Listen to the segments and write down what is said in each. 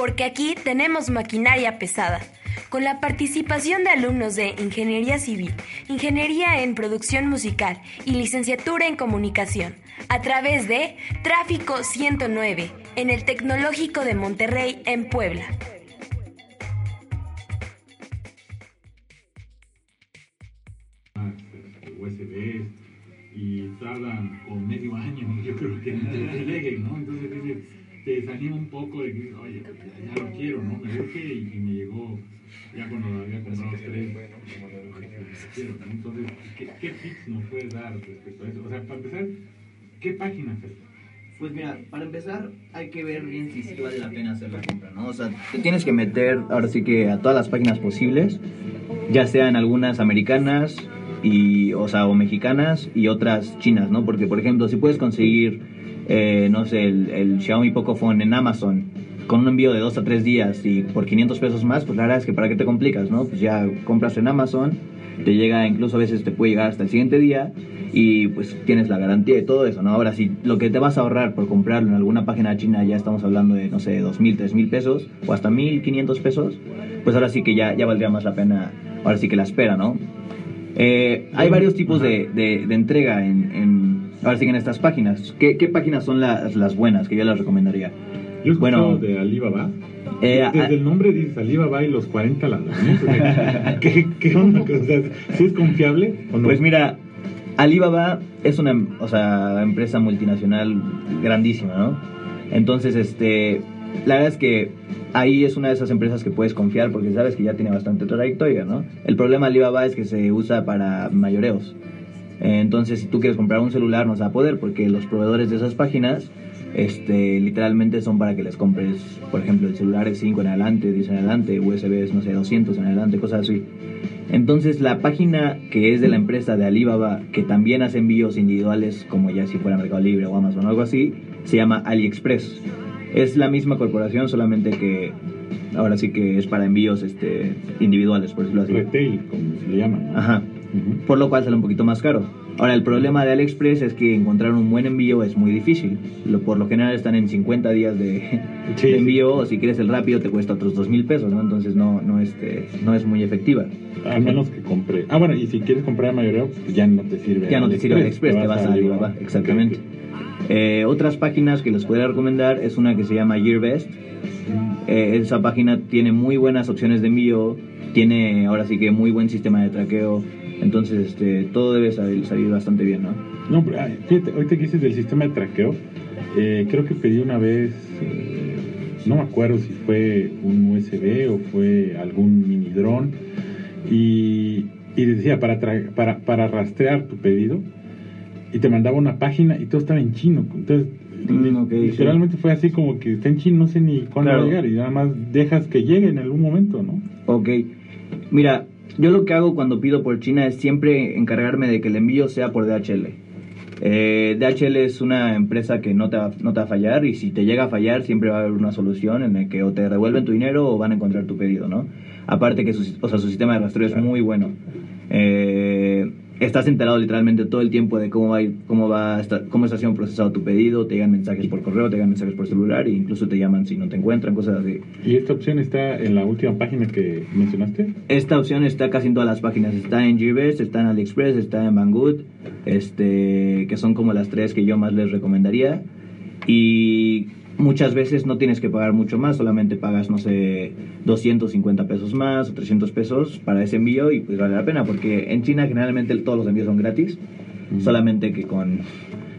porque aquí tenemos maquinaria pesada, con la participación de alumnos de Ingeniería Civil, Ingeniería en Producción Musical y Licenciatura en Comunicación, a través de Tráfico 109, en el Tecnológico de Monterrey, en Puebla. Poco de que, oye, ya, ya lo quiero, ¿no? Me urge y, y me llegó ya cuando había comprado tres. quiero, ¿no? Entonces, ¿qué, ¿qué tips nos puedes dar respecto a eso? O sea, para empezar, ¿qué página es esta? Pues mira, para empezar hay que ver bien si sí vale la pena hacer la compra, ¿no? O sea, te tienes que meter ahora sí que a todas las páginas posibles, ya sean algunas americanas y, o sea, o mexicanas y otras chinas, ¿no? Porque, por ejemplo, si puedes conseguir, eh, no sé, el, el Xiaomi Pocophone en Amazon con un envío de dos a tres días y por 500 pesos más, pues la verdad es que para qué te complicas, ¿no? Pues ya compras en Amazon, te llega, incluso a veces te puede llegar hasta el siguiente día y pues tienes la garantía de todo eso, ¿no? Ahora, si lo que te vas a ahorrar por comprarlo en alguna página china ya estamos hablando de, no sé, 2.000, 3.000 pesos o hasta 1.500 pesos, pues ahora sí que ya, ya valdría más la pena, ahora sí que la espera, ¿no? Eh, hay varios tipos de, de, de entrega en, en, ahora sí que en estas páginas. ¿Qué, qué páginas son las, las buenas que yo las recomendaría? Yo he Bueno, de Alibaba. eh, Desde a- el nombre dices Alibaba y los 40 ladrones. ¿Qué, qué onda? O sea, ¿sí es confiable o no? Pues mira, Alibaba es una o sea, empresa multinacional grandísima, ¿no? Entonces, este, la verdad es que ahí es una de esas empresas que puedes confiar porque sabes que ya tiene bastante trayectoria, ¿no? El problema de Alibaba es que se usa para mayoreos. Entonces, si tú quieres comprar un celular, no se va a poder porque los proveedores de esas páginas este, literalmente son para que les compres, por ejemplo, el celular es 5 en adelante, 10 en adelante, USB, no sé, 200 en adelante, cosas así. Entonces la página que es de la empresa de Alibaba, que también hace envíos individuales, como ya si fuera Mercado Libre o Amazon o algo así, se llama AliExpress. Es la misma corporación, solamente que ahora sí que es para envíos este, individuales, por decirlo así. Retail, como se le llama. ¿no? Por lo cual sale un poquito más caro. Ahora, el problema de AliExpress es que encontrar un buen envío es muy difícil. Lo- por lo general están en 50 días de, Sí, de sí. envío, o si quieres el rápido te cuesta otros 2 mil pesos, ¿no? Entonces no, no, este, no es muy efectiva. Al menos que compre. Ah, bueno, y si quieres comprar mayoreo, pues ya no te sirve. Ya no te sirve AliExpress, te vas a Alibaba. Exactamente. Eh, otras páginas que les podría recomendar es una que se llama Gearbest. Eh, esa página tiene muy buenas opciones de envío, tiene ahora sí que muy buen sistema de traqueo, entonces este, todo debe salir, salir bastante bien, ¿no? No, pero ay, fíjate, ahorita que dices del sistema de traqueo, eh, creo que pedí una vez, eh, no me acuerdo si fue un USB o fue algún mini dron, y, y decía para, tra- para, para rastrear tu pedido, y te mandaba una página y todo estaba en chino. Entonces, Mm, literalmente fue así como que está en chino, no sé ni cuándo va a llegar, y nada más dejas que llegue en algún momento, ¿no? Ok. Mira, yo lo que hago cuando pido por China es siempre encargarme de que el envío sea por DHL. Eh, DHL es una empresa que no te, va, no te va a fallar y si te llega a fallar siempre va a haber una solución en la que o te devuelven tu dinero o van a encontrar tu pedido, ¿no? Aparte que su, o sea, su sistema de rastreo es muy bueno. Eh, estás enterado literalmente todo el tiempo de cómo va, cómo va a estar- cómo está siendo procesado tu pedido, te llegan mensajes por correo, te llegan mensajes por celular e incluso te llaman si no te encuentran, cosas así. Y esta opción está en la última página que mencionaste. Esta opción está casi en todas las páginas. Está en Gearbest, está en AliExpress, está en Banggood, este, que son como las tres que yo más les recomendaría. Y muchas veces no tienes que pagar mucho más, solamente pagas, no sé, 250 pesos más o 300 pesos para ese envío y pues vale la pena, porque en China generalmente todos los envíos son gratis, Ujú. solamente que con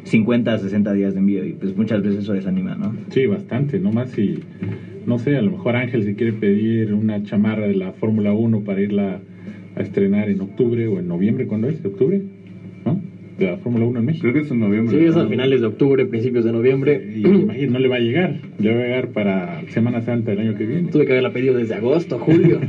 50 a 60 días de envío y pues muchas veces eso desanima, ¿no? Sí, bastante, no más si, no sé, a lo mejor Ángel se quiere pedir una chamarra de la Fórmula 1 para irla a estrenar en octubre o en noviembre, ¿cuándo es? ¿Octubre? De la Fórmula 1 en México. Creo que es en noviembre. Sí, es a finales de octubre, principios de noviembre. Y imagínate, no le va a llegar, le va a llegar para Semana Santa del año que viene. Tuve que haberla pedido desde agosto, julio.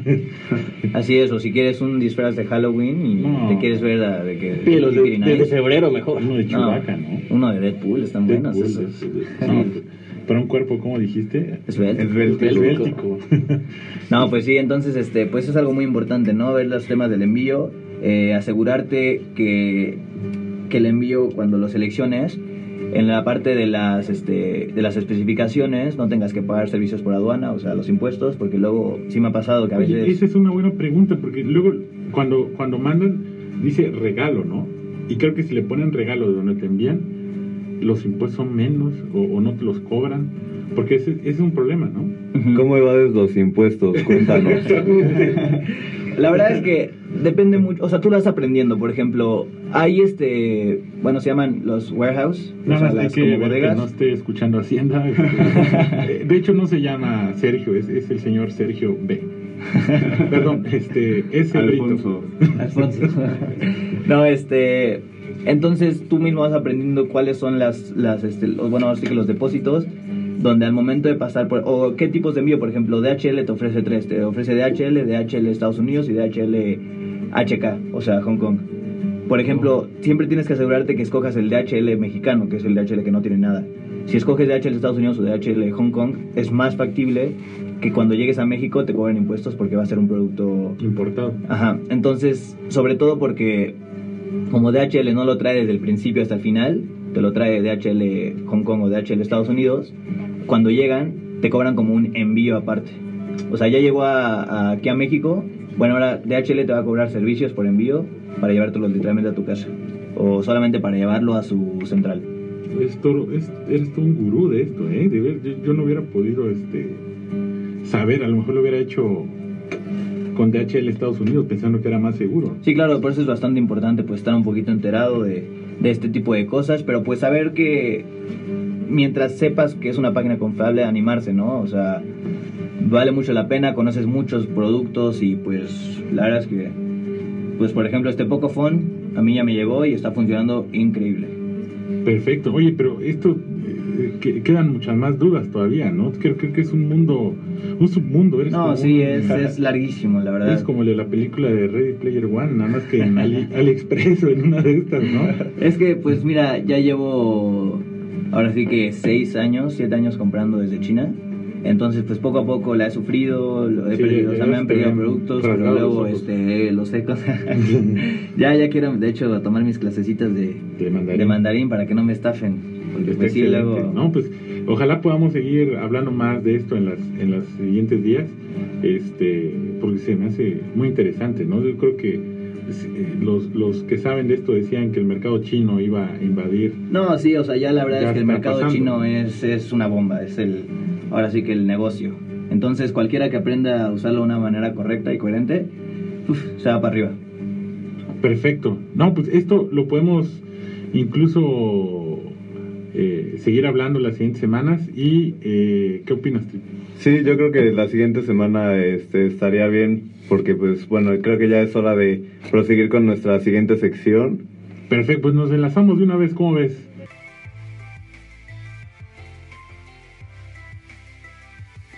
Así es, o si quieres un disfraz de Halloween y No. te quieres ver a- de que... De- desde febrero mejor. Uno de Chewbacca, ¿no? Uno de Deadpool, están buenos Deadpool, esos. Deadpool. Sí. No, para un cuerpo, como dijiste? Esbelto. Esbéltico. No, pues sí, entonces, este, pues es algo muy importante, ¿no? Ver los temas del envío, eh, asegurarte que, que el envío, cuando lo selecciones, en la parte de las, este, de las especificaciones no tengas que pagar servicios por aduana, o sea, los impuestos, porque luego sí me ha pasado que a Oye, veces... esa es una buena pregunta, porque luego cuando, cuando mandan, dice regalo, ¿no? Y creo que si le ponen regalo de donde te envían, los impuestos son menos o, o no te los cobran, porque ese, ese es un problema, ¿no? ¿Cómo evades los impuestos? Cuéntanos. La verdad es que depende mucho, o sea, tú lo vas aprendiendo, por ejemplo, hay este, bueno, se llaman los warehouse, o Nada sea, más las que como ver que bodegas. no esté escuchando Hacienda. este, de hecho, no se llama Sergio, es, es el señor Sergio B. Perdón, este, es el Alfonso. Alfonso. no, este. Entonces tú mismo vas aprendiendo cuáles son las, las este, los- bueno, ahora sí que los depósitos, donde al momento de pasar por, o qué tipos de envío, por ejemplo, DHL te ofrece tres, te ofrece DHL, DHL Estados Unidos y DHL HK, o sea, Hong Kong. Por ejemplo, siempre tienes que asegurarte que escojas el DHL mexicano, que es el DHL que no tiene nada. Si escoges DHL Estados Unidos o DHL Hong Kong, es más factible que cuando llegues a México te cobren impuestos porque va a ser un producto Importado. Ajá, entonces, sobre todo porque como DHL no lo trae desde el principio hasta el final, te lo trae DHL Hong Kong o DHL Estados Unidos, cuando llegan te cobran como un envío aparte. O sea, ya llegó a, a- aquí a México, bueno, ahora DHL te va a cobrar servicios por envío para llevártelo literalmente a tu casa o solamente para llevarlo a su central. Esto, es, eres tú un gurú de esto, ¿eh? De ver, yo, yo no hubiera podido este, saber, a lo mejor lo hubiera hecho con DHL Estados Unidos pensando que era más seguro. Sí, claro, por eso es bastante importante pues estar un poquito enterado de, de este tipo de cosas, pero pues saber que mientras sepas que es una página confiable, animarse, ¿no? O sea, vale mucho la pena, conoces muchos productos y pues la verdad es que, pues por ejemplo este Pocophone a mí ya me llegó y está funcionando increíble. Perfecto. Oye, pero esto eh, que- quedan muchas más dudas todavía, ¿no? Creo, creo que es un mundo, un submundo. Eres No, sí, un- es, es larguísimo, la verdad. Es como el de la película de Ready Player One, nada más que en Ali, AliExpress o en una de estas, ¿no? Es que, pues mira, ya llevo ahora sí que seis años, siete años comprando desde China. Entonces, pues poco a poco la he sufrido, lo he Sí, perdido, o sea, me han perdido productos, pero los luego ojos. este, los secos. ya, ya quiero, de hecho, tomar mis clasecitas de, De mandarín. de mandarín para que no me estafen. Porque pues sí, luego... No, pues ojalá podamos seguir hablando más de esto en las en los siguientes días, este, porque se me hace muy interesante, ¿no? Yo creo que los, los que saben de esto decían que el mercado chino iba a invadir. No, sí, o sea, ya la verdad Ya es que el mercado pasando. chino es, es una bomba, es el, ahora sí que el negocio. Entonces, cualquiera que aprenda a usarlo de una manera correcta y coherente, uf, se va para arriba. Perfecto. No, pues esto lo podemos incluso eh, seguir hablando las siguientes semanas. ¿Y eh, qué opinas, Tri? Sí, yo creo que la siguiente semana este, estaría bien porque pues bueno, creo que ya es hora de proseguir con nuestra siguiente sección. Perfecto, pues nos enlazamos de una vez, ¿cómo ves?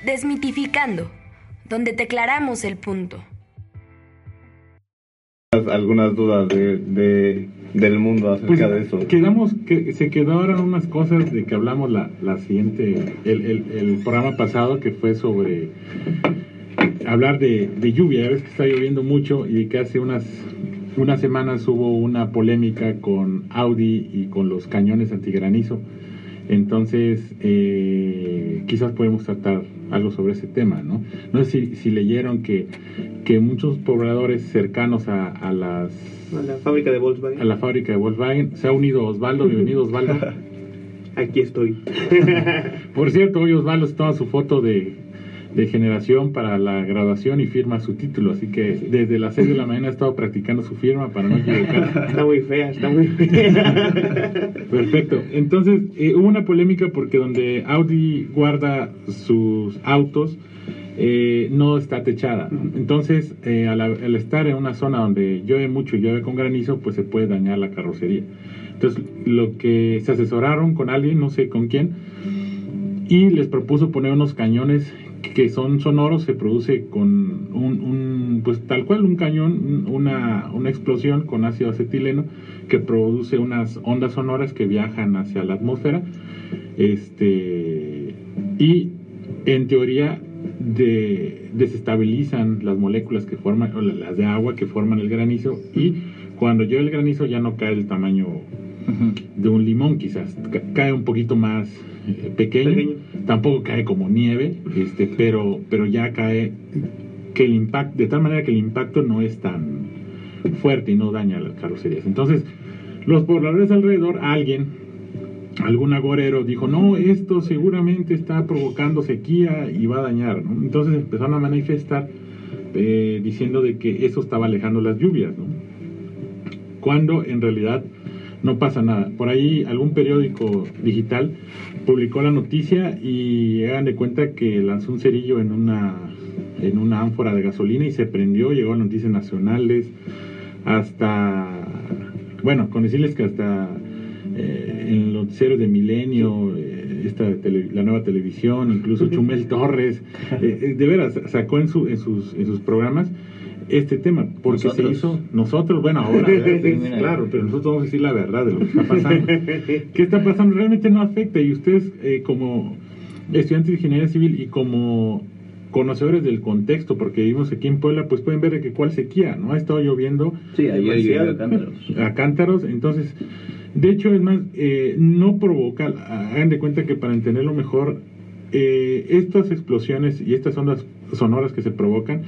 Desmitificando, donde te aclaramos el punto. Algunas dudas de, de- del mundo acerca de eso. Pues, Quedamos, que se quedaron unas cosas de que hablamos la, la siguiente, el, el, el programa pasado que fue sobre hablar de, de lluvia, ya ves que está lloviendo mucho y que hace unas, unas semanas hubo una polémica con Audi y con los cañones antigranizo. Entonces, eh, quizás podemos tratar algo sobre ese tema, ¿no? No sé si, si leyeron que, que muchos pobladores cercanos a, a las A la fábrica de Volkswagen. a la fábrica de Volkswagen. Se ha unido Osvaldo, bienvenido Osvaldo. Aquí estoy. Por cierto, hoy Osvaldo toma su foto de, de generación para la graduación y firma su título, así que desde las 6 de la mañana ha estado practicando su firma para no equivocarse. Está muy fea, está muy fea. Perfecto. Entonces, eh, hubo una polémica porque donde Audi guarda sus autos eh, no está techada. Entonces, eh, al, al estar en una zona donde llueve mucho y llueve con granizo, pues se puede dañar la carrocería. Entonces, lo que se asesoraron con alguien, no sé con quién, y les propuso poner unos cañones que son sonoros, se produce con un, un, pues tal cual un cañón, una, una explosión con ácido acetileno que produce unas ondas sonoras que viajan hacia la atmósfera, este y en teoría de, desestabilizan las moléculas que forman, o las de agua que forman el granizo y cuando llueve el granizo ya no cae el tamaño de un limón quizás. Ca- cae un poquito más eh, pequeño, Pequeño. tampoco cae como nieve, este, pero, pero ya cae que el impacto, de tal manera que el impacto no es tan fuerte y no daña las carrocerías. Entonces, los pobladores alrededor, alguien, algún agorero dijo, no, esto seguramente está provocando sequía y va a dañar, ¿no? Entonces empezaron a manifestar eh, diciendo de que eso estaba alejando las lluvias, ¿no? Cuando en realidad no pasa nada. Por ahí algún periódico digital publicó la noticia y hagan de cuenta que lanzó un cerillo en una en una ánfora de gasolina y se prendió, llegó a noticias nacionales, hasta, bueno, con decirles que hasta eh, en los noticieros de Milenio, eh, esta tele- la nueva televisión, incluso Chumel Torres, eh, eh, de veras, sacó en, su, en, sus, en sus programas este tema, porque Nosotros. se hizo, nosotros, bueno, ahora, claro, pero nosotros vamos a decir la verdad de lo que está pasando. ¿Qué está pasando? Realmente no afecta y ustedes eh, como estudiantes de ingeniería civil y como conocedores del contexto, porque vivimos aquí en Puebla, pues pueden ver de que cuál sequía, ¿no? Ha estado lloviendo Sí, ayer Demasiado. llovió a cántaros. a cántaros, entonces, de hecho, es más, eh, no provoca, hagan de cuenta que para entenderlo mejor, eh, estas explosiones y estas ondas sonoras que se provocan,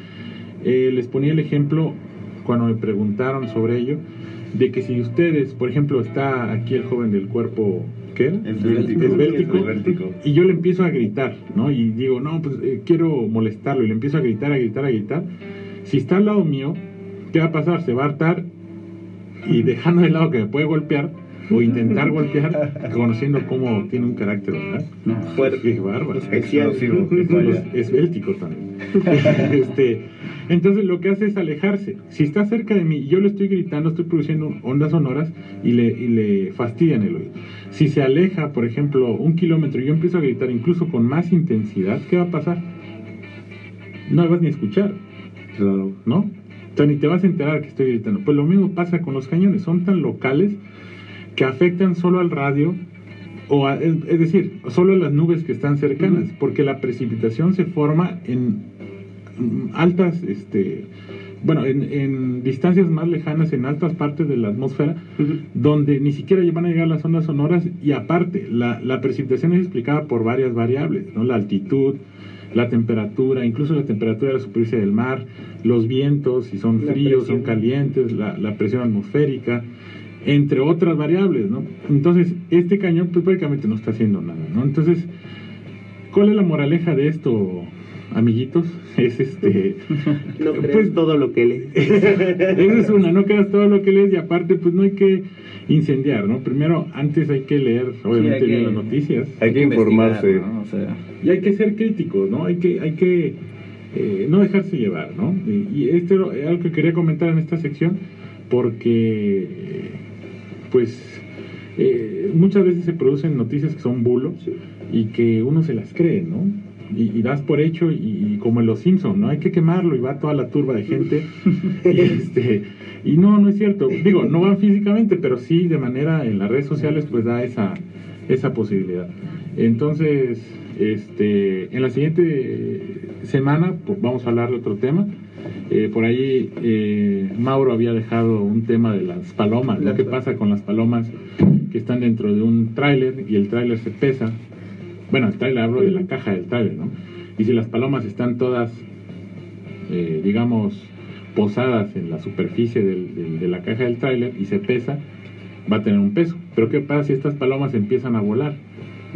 eh, les ponía el ejemplo cuando me preguntaron sobre ello, de que si ustedes, por ejemplo, está aquí el joven del cuerpo, ¿qué. Esbéltico. Y yo le empiezo a gritar, ¿no? Y digo, no, pues eh, quiero molestarlo. Y le empiezo a gritar, a gritar, a gritar. Si está al lado mío, ¿qué va a pasar? Se va a hartar y dejando de lado que me puede golpear o intentar golpear, conociendo cómo tiene un carácter, ¿verdad? Fuerte. Qué bárbaro. Especial. Explosivo. Los esbéltico también. este, entonces lo que hace es alejarse. Si está cerca de mí yo le estoy gritando, estoy produciendo ondas sonoras y le, y le fastidian el oído. Si se aleja, por ejemplo, un kilómetro y yo empiezo a gritar incluso con más intensidad, ¿qué va a pasar? No me vas ni a escuchar, Claro. ¿no? O sea, ni te vas a enterar que estoy gritando. Pues lo mismo pasa con los cañones, son tan locales que afectan solo al radio o a- es, decir, solo a las nubes que están cercanas, porque la precipitación se forma en mm, altas, este, bueno, en, en distancias más lejanas, en altas partes de la atmósfera, donde ni siquiera van a llegar las ondas sonoras y aparte, la, la precipitación es explicada por varias variables, ¿no? La altitud, la temperatura, incluso la temperatura de la superficie del mar, los vientos, si son La fríos, son calientes, la, la presión atmosférica, entre otras variables, ¿no? Entonces, este cañón pues prácticamente no está haciendo nada, ¿no? Entonces, ¿cuál es la moraleja de esto, amiguitos? Es este... No creas pues, todo lo que lees. esa es una, no creas todo lo que lees y aparte pues no hay que incendiar, ¿no? Primero, antes hay que leer, obviamente, Sí, bien las noticias. Hay que informarse. ¿no? O sea, Y hay que ser críticos, ¿no? Hay que, hay que eh, no dejarse llevar, ¿no? Y, y esto es algo que quería comentar en esta sección porque, pues, eh, muchas veces se producen noticias que son bulos y que uno se las cree, ¿no? Y, y das por hecho y, y como en Los Simpson, ¿no? Hay que quemarlo y va toda la turba de gente y, este, y no, no es cierto. Digo, no van físicamente, pero sí de manera en las redes sociales pues da esa, esa posibilidad. Entonces, este, en la siguiente semana pues, vamos a hablar de otro tema. Eh, por ahí eh, Mauro había dejado un tema de las palomas, lo que pa- pasa con las palomas que están dentro de un tráiler y el tráiler se pesa. Bueno, el tráiler hablo de la caja del tráiler, ¿no? Y si las palomas están todas, eh, digamos, posadas en la superficie del- del- de la caja del tráiler y se pesa, va a tener un peso. Pero ¿qué pasa si estas palomas empiezan a volar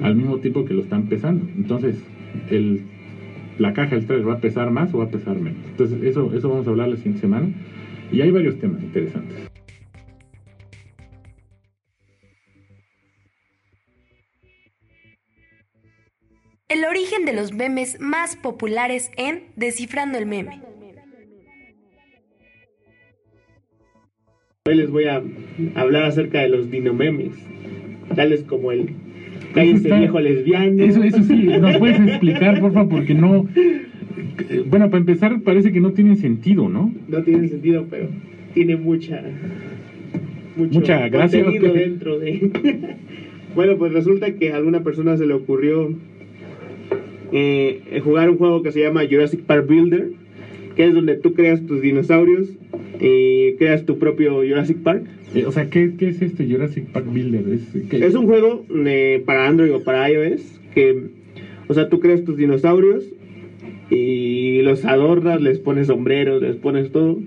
al mismo tiempo que lo están pesando? Entonces, el, la caja del tráiler va a pesar más o va a pesar menos. Entonces, eso, eso vamos a hablar la siguiente semana. Y hay varios temas interesantes. El origen de los memes más populares en Descifrando el meme. Hoy les voy a hablar acerca de los dinomemes, tales como el cállense está- viejo lesbiano. Eso, eso sí, ¿nos puedes explicar, porfa? Porque no... Bueno, para empezar, parece que no tienen sentido, ¿no? No tiene sentido, pero tiene mucha mucho Mucha gracia, dentro de. bueno, pues resulta que a alguna persona se le ocurrió eh, jugar un juego que se llama Jurassic Park Builder, que es donde tú creas tus dinosaurios y creas tu propio Jurassic Park. Eh, o sea, ¿qué, ¿qué es este Jurassic Park Builder? ¿Es? Es un juego de- para Android o para iOS que, o sea, tú creas tus dinosaurios y los adornas, les pones sombreros, les pones todo.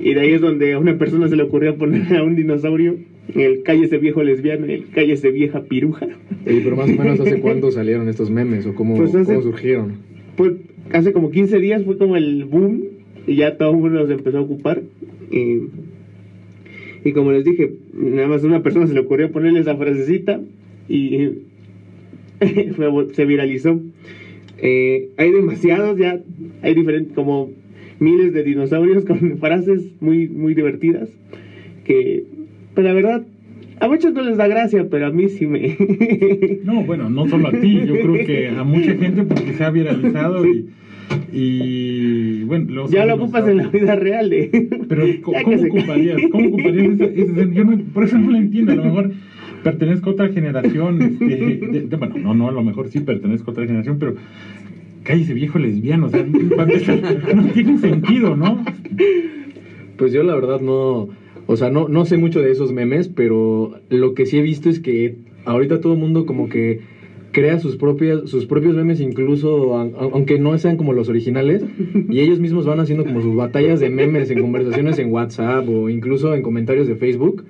Y de ahí es donde a una persona se le ocurrió poner a un dinosaurio el cállese viejo lesbiano y el cállese vieja piruja. Oye, pero más o menos hace cuánto salieron estos memes o cómo, Pues hace- cómo surgieron. Pues hace como 15 días fue como el boom y ya todo el mundo los empezó a ocupar. Y, y como les dije, nada más a una persona se le ocurrió ponerle esa frasecita y se viralizó. Eh, hay demasiados ya, hay diferentes, como miles de dinosaurios con frases muy, muy divertidas que, pues la verdad, a muchos no les da gracia, pero a mí sí me... No, bueno, no solo a ti, yo creo que a mucha gente porque se ha viralizado y, y bueno, los ya lo ocupas en la vida real. De... Pero ¿cómo se ocuparías? ¿Cómo ocuparías ese, ese- yo no- por eso no lo entiendo, a lo mejor pertenezco a otra generación, este, de- de- bueno, no, no, a lo mejor sí pertenezco a otra generación, pero cállese viejo lesbiano, o sea, no tiene sentido, ¿no? Pues yo la verdad no, o sea, no, no sé mucho de esos memes, pero lo que sí he visto es que ahorita todo el mundo como que crea sus propias sus propios memes incluso a- a- aunque no sean como los originales y ellos mismos van haciendo como sus batallas de memes en conversaciones en WhatsApp o incluso en comentarios de Facebook.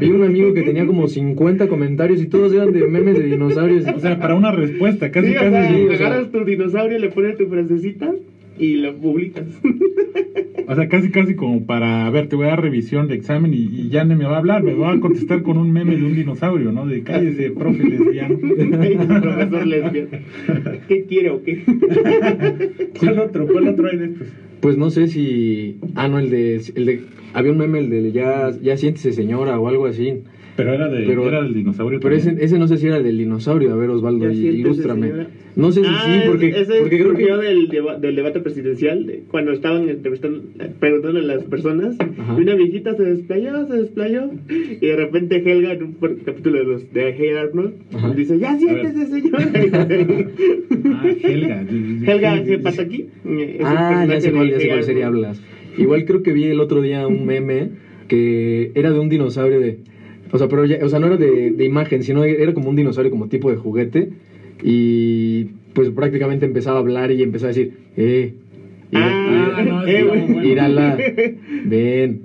Vi un amigo que tenía como 50 comentarios y todos eran de memes de dinosaurios. O sea, para una respuesta, casi, Sí, o casi. sea, sí, o sea, agarras tu dinosaurio, le pones tu frasecita y lo publicas. O sea, casi, casi como para, a ver, te voy a dar revisión de examen y, y ya no me va a hablar, me va a contestar con un meme de un dinosaurio, ¿no? De cállese, profe lesbiano. Profesor lesbiano. ¿Qué quiere o qué? ¿Cuál otro? ¿Cuál otro hay de estos? Pues no sé si. Ah, no, el de. El de había un meme, el de ya, ya siéntese señora o algo así. Pero era, de, Pero- era del dinosaurio. Pero ese, ese no sé si era el del dinosaurio. A ver, Osvaldo, ilústrame. No sé si Ah, sí, porque, ese porque creo que. del, deba- del debate presidencial, de cuando estaban entrevistando, preguntándole a las personas, Ajá. y una viejita se desplayó, se desplayó, y de repente Helga, en un capítulo de los de Hey Arnold, Ajá. dice, ya siéntese, señora. Ah, Helga. Helga, ¿qué pasa aquí? Es un Ah, ya sé cuál, ya sé cuál Arnold. hablas. Igual creo que vi el otro día un meme que era de un dinosaurio de. O sea, pero ya, o sea, no era de, de imagen, sino era como un dinosaurio como tipo de juguete. Y pues prácticamente empezaba a hablar y empezaba a decir, eh. Ah, Ah, no, eh, sí, güey. bueno. Ven,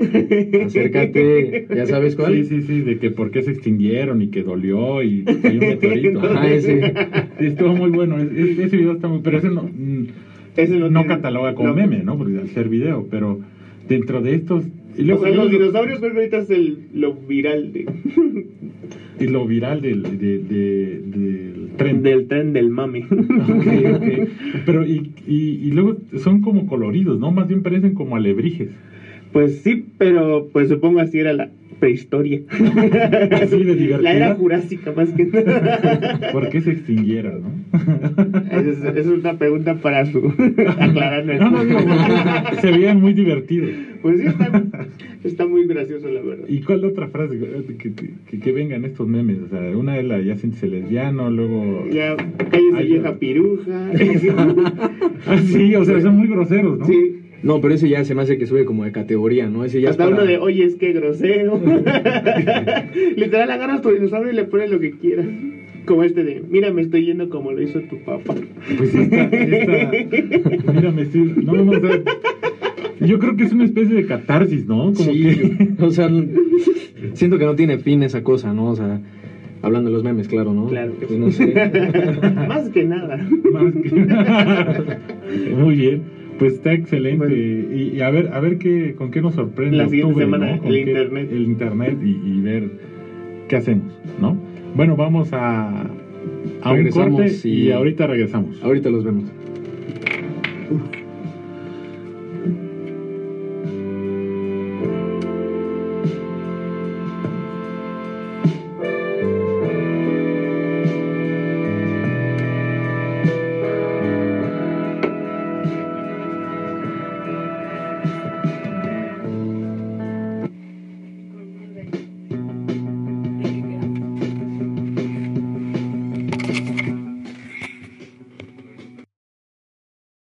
acércate, ¿ya sabes cuál? Sí, sí, sí, de que por qué se extinguieron y que dolió y cayó un meteorito. Ajá, ese. Sí, estuvo muy bueno. es- es- ese video está muy. Pero ese no. mm, Ese no no tiene- cataloga como no. meme, ¿no? Porque al ser video. Pero dentro de estos. Sea, los luego- dinosaurios que ahorita es el, lo viral de, y lo viral del, de- de- del tren. del tren del mame. Ok, ok. Pero y, y, y luego son como coloridos, ¿no? Más bien parecen como alebrijes. Pues sí, pero pues supongo así era la prehistoria. Así de. La era jurásica más que nada. ¿Por qué se extinguieron, no? Es, es una pregunta para su aclarar. No, no, digo, se veían muy divertidos. Pues sí, está, está muy gracioso la verdad. ¿Y cuál otra frase que, que, vengan estos memes? O sea, una es la ya siéntese lesbiano, luego... Ya, cállese vieja no. piruja. Ah, sí, o sea, son muy groseros, ¿no? Sí. No, pero ese ya se me hace que sube como de categoría, ¿no? Ese ya Hasta es para- uno de, oye, es que grosero. Literal, agarras tu dinosaurio y le pones lo que quieras. Como este de, mira, me estoy yendo como lo hizo tu papá. Pues esta, esta... Mira, me estoy... No, no, o sea, yo creo que es una especie de catarsis, ¿no? Como Sí, que... o sea, siento que no tiene fin esa cosa, ¿no? O sea, hablando de los memes, claro, ¿no? Claro que Pues sí. no sé. Más que nada. Más que- Muy bien, pues está excelente. Bueno. y, y a ver, a ver qué, con qué nos sorprende La siguiente octubre, semana, ¿no? Con el qué- internet. el internet y, y ver qué hacemos, ¿no? Bueno, vamos a, a un corte y... y- ahorita regresamos. Ahorita los vemos. Uf.